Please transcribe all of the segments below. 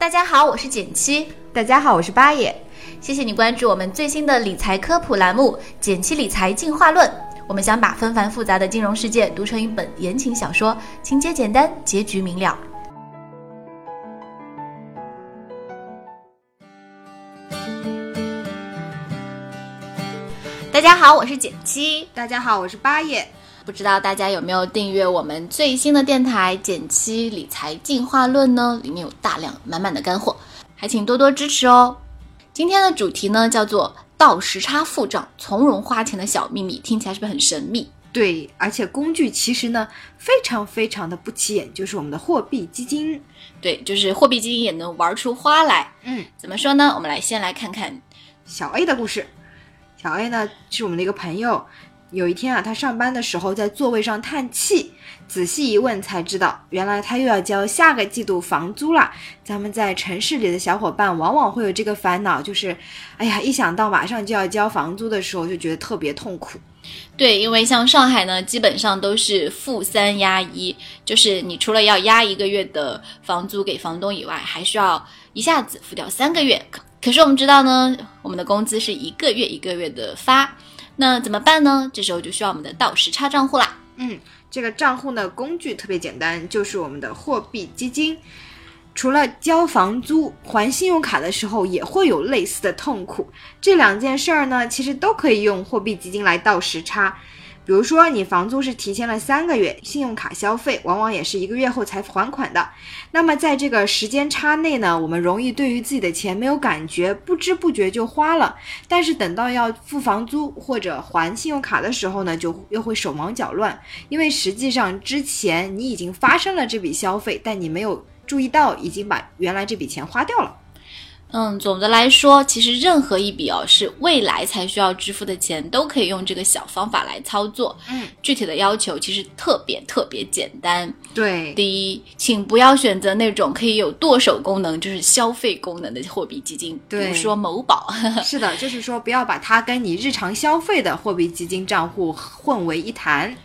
大家好，我是简七。大家好，我是八爷。谢谢你关注我们最新的理财科普栏目《简七理财进化论》。我们想把纷繁复杂的金融世界读成一本言情小说，情节简单，结局明了。大家好，我是简七。大家好，我是八爷。不知道大家有没有订阅我们最新的电台《减七理财进化论》呢？里面有大量满满的干货，还请多多支持哦。今天的主题呢叫做“倒时差付账，从容花钱的小秘密”，听起来是不是很神秘？对，而且工具其实呢非常非常的不起眼，就是我们的货币基金。对，就是货币基金也能玩出花来。嗯，怎么说呢？我们来先来看看小 A 的故事。小 A 呢是我们的一个朋友。有一天啊，他上班的时候在座位上叹气，仔细一问才知道，原来他又要交下个季度房租了。咱们在城市里的小伙伴往往会有这个烦恼，就是，哎呀，一想到马上就要交房租的时候，就觉得特别痛苦。对，因为像上海呢，基本上都是付三押一，就是你除了要押一个月的房租给房东以外，还需要一下子付掉三个月。可是我们知道呢，我们的工资是一个月一个月的发。那怎么办呢？这时候就需要我们的倒时差账户啦。嗯，这个账户呢，工具特别简单，就是我们的货币基金。除了交房租、还信用卡的时候，也会有类似的痛苦。这两件事儿呢，其实都可以用货币基金来倒时差。比如说，你房租是提前了三个月，信用卡消费往往也是一个月后才还款的。那么在这个时间差内呢，我们容易对于自己的钱没有感觉，不知不觉就花了。但是等到要付房租或者还信用卡的时候呢，就又会手忙脚乱，因为实际上之前你已经发生了这笔消费，但你没有注意到已经把原来这笔钱花掉了。嗯，总的来说，其实任何一笔哦是未来才需要支付的钱，都可以用这个小方法来操作。嗯，具体的要求其实特别特别简单。对，第一，请不要选择那种可以有剁手功能，就是消费功能的货币基金，比如说某宝。是的，就是说不要把它跟你日常消费的货币基金账户混为一谈。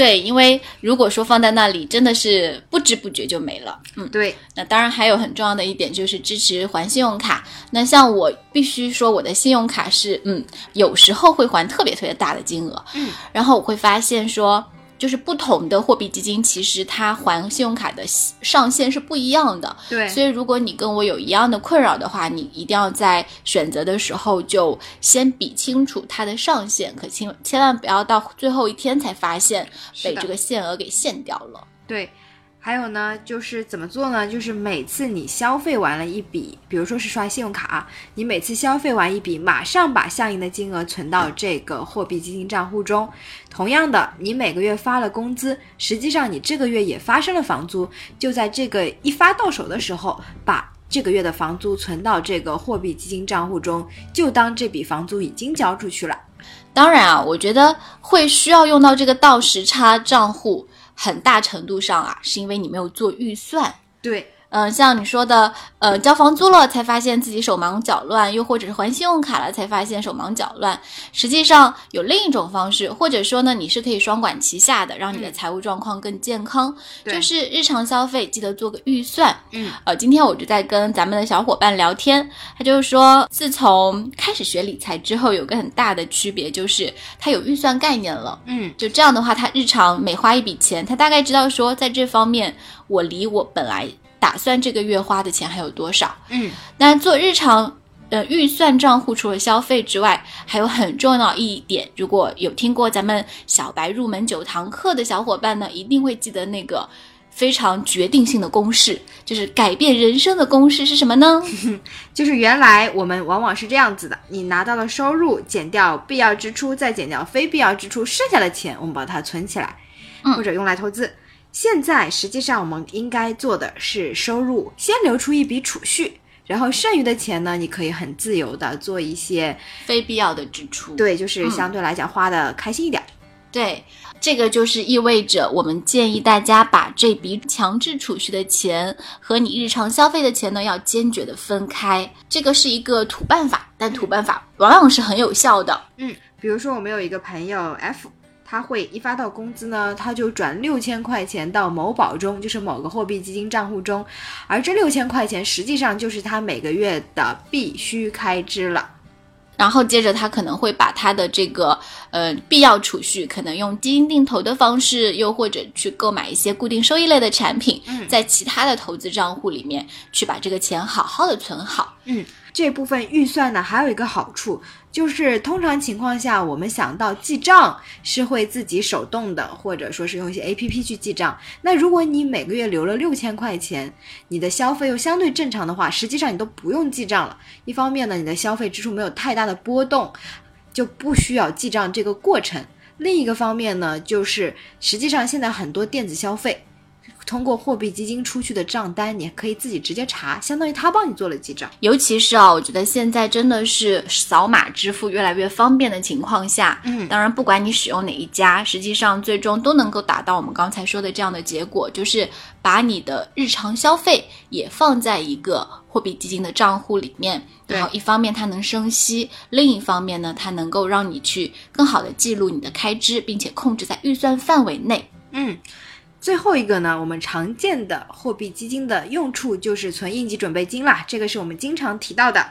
对，因为如果说放在那里，真的是不知不觉就没了。嗯，对。那当然还有很重要的一点就是支持还信用卡。那像我必须说，我的信用卡是，嗯，有时候会还特别特别大的金额。嗯，然后我会发现说。就是不同的货币基金，其实它还信用卡的上限是不一样的。对，所以如果你跟我有一样的困扰的话，你一定要在选择的时候就先比清楚它的上限，可千千万不要到最后一天才发现被这个限额给限掉了。对。还有呢，就是怎么做呢？就是每次你消费完了一笔，比如说是刷信用卡，你每次消费完一笔，马上把相应的金额存到这个货币基金账户中。同样的，你每个月发了工资，实际上你这个月也发生了房租，就在这个一发到手的时候，把这个月的房租存到这个货币基金账户中，就当这笔房租已经交出去了。当然啊，我觉得会需要用到这个倒时差账户。很大程度上啊，是因为你没有做预算。对。嗯，像你说的，呃，交房租了才发现自己手忙脚乱，又或者是还信用卡了才发现手忙脚乱。实际上有另一种方式，或者说呢，你是可以双管齐下的，让你的财务状况更健康。就是日常消费记得做个预算。嗯，呃，今天我就在跟咱们的小伙伴聊天，他就是说，自从开始学理财之后，有个很大的区别就是他有预算概念了。嗯，就这样的话，他日常每花一笔钱，他大概知道说，在这方面我离我本来。打算这个月花的钱还有多少？嗯，那做日常呃预算账户，除了消费之外，还有很重要一点，如果有听过咱们小白入门九堂课的小伙伴呢，一定会记得那个非常决定性的公式，就是改变人生的公式是什么呢？就是原来我们往往是这样子的：你拿到了收入，减掉必要支出，再减掉非必要支出，剩下的钱我们把它存起来，或者用来投资。现在实际上我们应该做的是收入先留出一笔储蓄，然后剩余的钱呢，你可以很自由的做一些非必要的支出。对，就是相对来讲花的开心一点。对，这个就是意味着我们建议大家把这笔强制储蓄的钱和你日常消费的钱呢，要坚决的分开。这个是一个土办法，但土办法往往是很有效的。嗯，比如说我们有一个朋友 F。他会一发到工资呢，他就转六千块钱到某宝中，就是某个货币基金账户中，而这六千块钱实际上就是他每个月的必须开支了。然后接着他可能会把他的这个呃必要储蓄，可能用基金定投的方式，又或者去购买一些固定收益类的产品，在其他的投资账户里面去把这个钱好好的存好。嗯，这部分预算呢，还有一个好处。就是通常情况下，我们想到记账是会自己手动的，或者说是用一些 A P P 去记账。那如果你每个月留了六千块钱，你的消费又相对正常的话，实际上你都不用记账了。一方面呢，你的消费支出没有太大的波动，就不需要记账这个过程；另一个方面呢，就是实际上现在很多电子消费。通过货币基金出去的账单，你可以自己直接查，相当于他帮你做了记账。尤其是啊，我觉得现在真的是扫码支付越来越方便的情况下，嗯，当然不管你使用哪一家，实际上最终都能够达到我们刚才说的这样的结果，就是把你的日常消费也放在一个货币基金的账户里面，然后一方面它能生息，另一方面呢，它能够让你去更好的记录你的开支，并且控制在预算范围内。嗯。最后一个呢，我们常见的货币基金的用处就是存应急准备金啦，这个是我们经常提到的。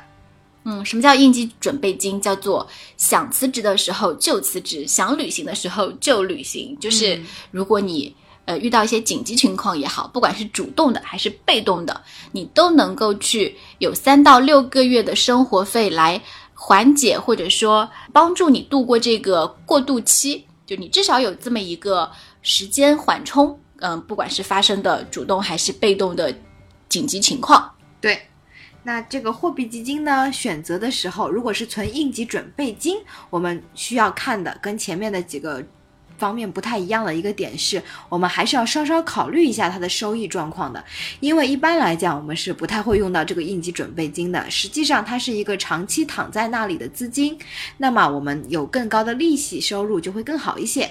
嗯，什么叫应急准备金？叫做想辞职的时候就辞职，想旅行的时候就旅行。就是如果你呃遇到一些紧急情况也好，不管是主动的还是被动的，你都能够去有三到六个月的生活费来缓解或者说帮助你度过这个过渡期。就你至少有这么一个。时间缓冲，嗯，不管是发生的主动还是被动的紧急情况，对。那这个货币基金呢，选择的时候，如果是存应急准备金，我们需要看的跟前面的几个方面不太一样的一个点是，我们还是要稍稍考虑一下它的收益状况的，因为一般来讲，我们是不太会用到这个应急准备金的。实际上，它是一个长期躺在那里的资金，那么我们有更高的利息收入就会更好一些。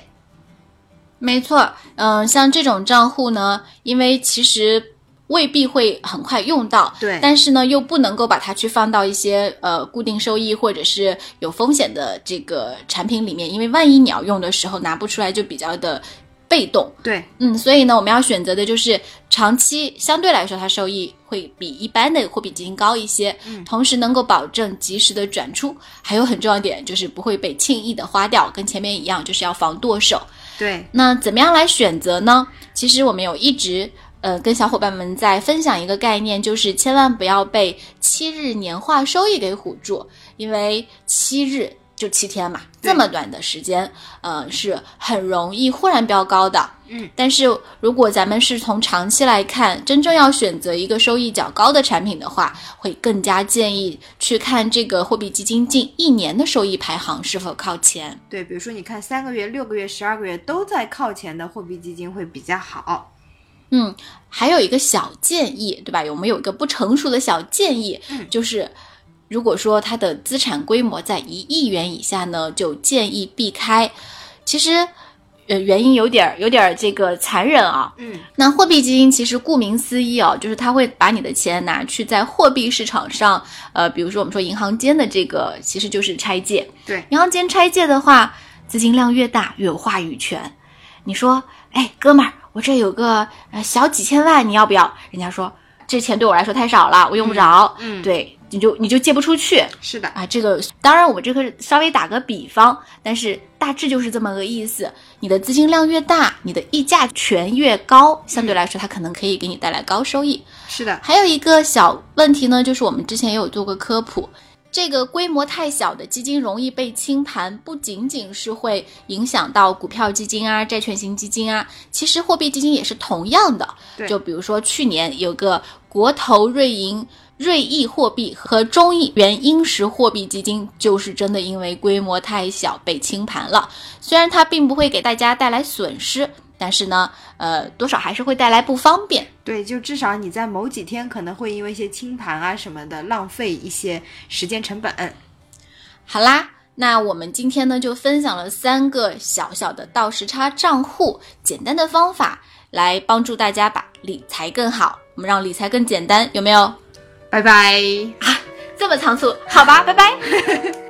没错，嗯，像这种账户呢，因为其实未必会很快用到，对，但是呢，又不能够把它去放到一些呃固定收益或者是有风险的这个产品里面，因为万一你要用的时候拿不出来，就比较的被动。对，嗯，所以呢，我们要选择的就是长期相对来说它收益会比一般的货币基金高一些，嗯，同时能够保证及时的转出，还有很重要一点就是不会被轻易的花掉，跟前面一样，就是要防剁手。对，那怎么样来选择呢？其实我们有一直呃跟小伙伴们在分享一个概念，就是千万不要被七日年化收益给唬住，因为七日就七天嘛，这么短的时间，呃是很容易忽然飙高的。嗯，但是如果咱们是从长期来看，真正要选择一个收益较高的产品的话，会更加建议去看这个货币基金近一年的收益排行是否靠前。对，比如说你看三个月、六个月、十二个月都在靠前的货币基金会比较好。嗯，还有一个小建议，对吧？有没有一个不成熟的小建议，就是如果说它的资产规模在一亿元以下呢，就建议避开。其实。呃，原因有点儿有点儿这个残忍啊。嗯，那货币基金其实顾名思义哦，就是它会把你的钱拿去在货币市场上，呃，比如说我们说银行间的这个，其实就是拆借。对，银行间拆借的话，资金量越大越有话语权。你说，哎，哥们儿，我这有个呃小几千万，你要不要？人家说这钱对我来说太少了，我用不着。嗯，对。你就你就借不出去，是的啊，这个当然我们这个稍微打个比方，但是大致就是这么个意思。你的资金量越大，你的溢价权越高，相对来说它可能可以给你带来高收益。是的，还有一个小问题呢，就是我们之前也有做过科普，这个规模太小的基金容易被清盘，不仅仅是会影响到股票基金啊、债券型基金啊，其实货币基金也是同样的。就比如说去年有个国投瑞银。瑞意货币和中亿元英石货币基金就是真的因为规模太小被清盘了。虽然它并不会给大家带来损失，但是呢，呃，多少还是会带来不方便。对，就至少你在某几天可能会因为一些清盘啊什么的浪费一些时间成本。好啦，那我们今天呢就分享了三个小小的倒时差账户，简单的方法来帮助大家把理财更好，我们让理财更简单，有没有？拜拜啊，这么仓促？好吧，拜拜。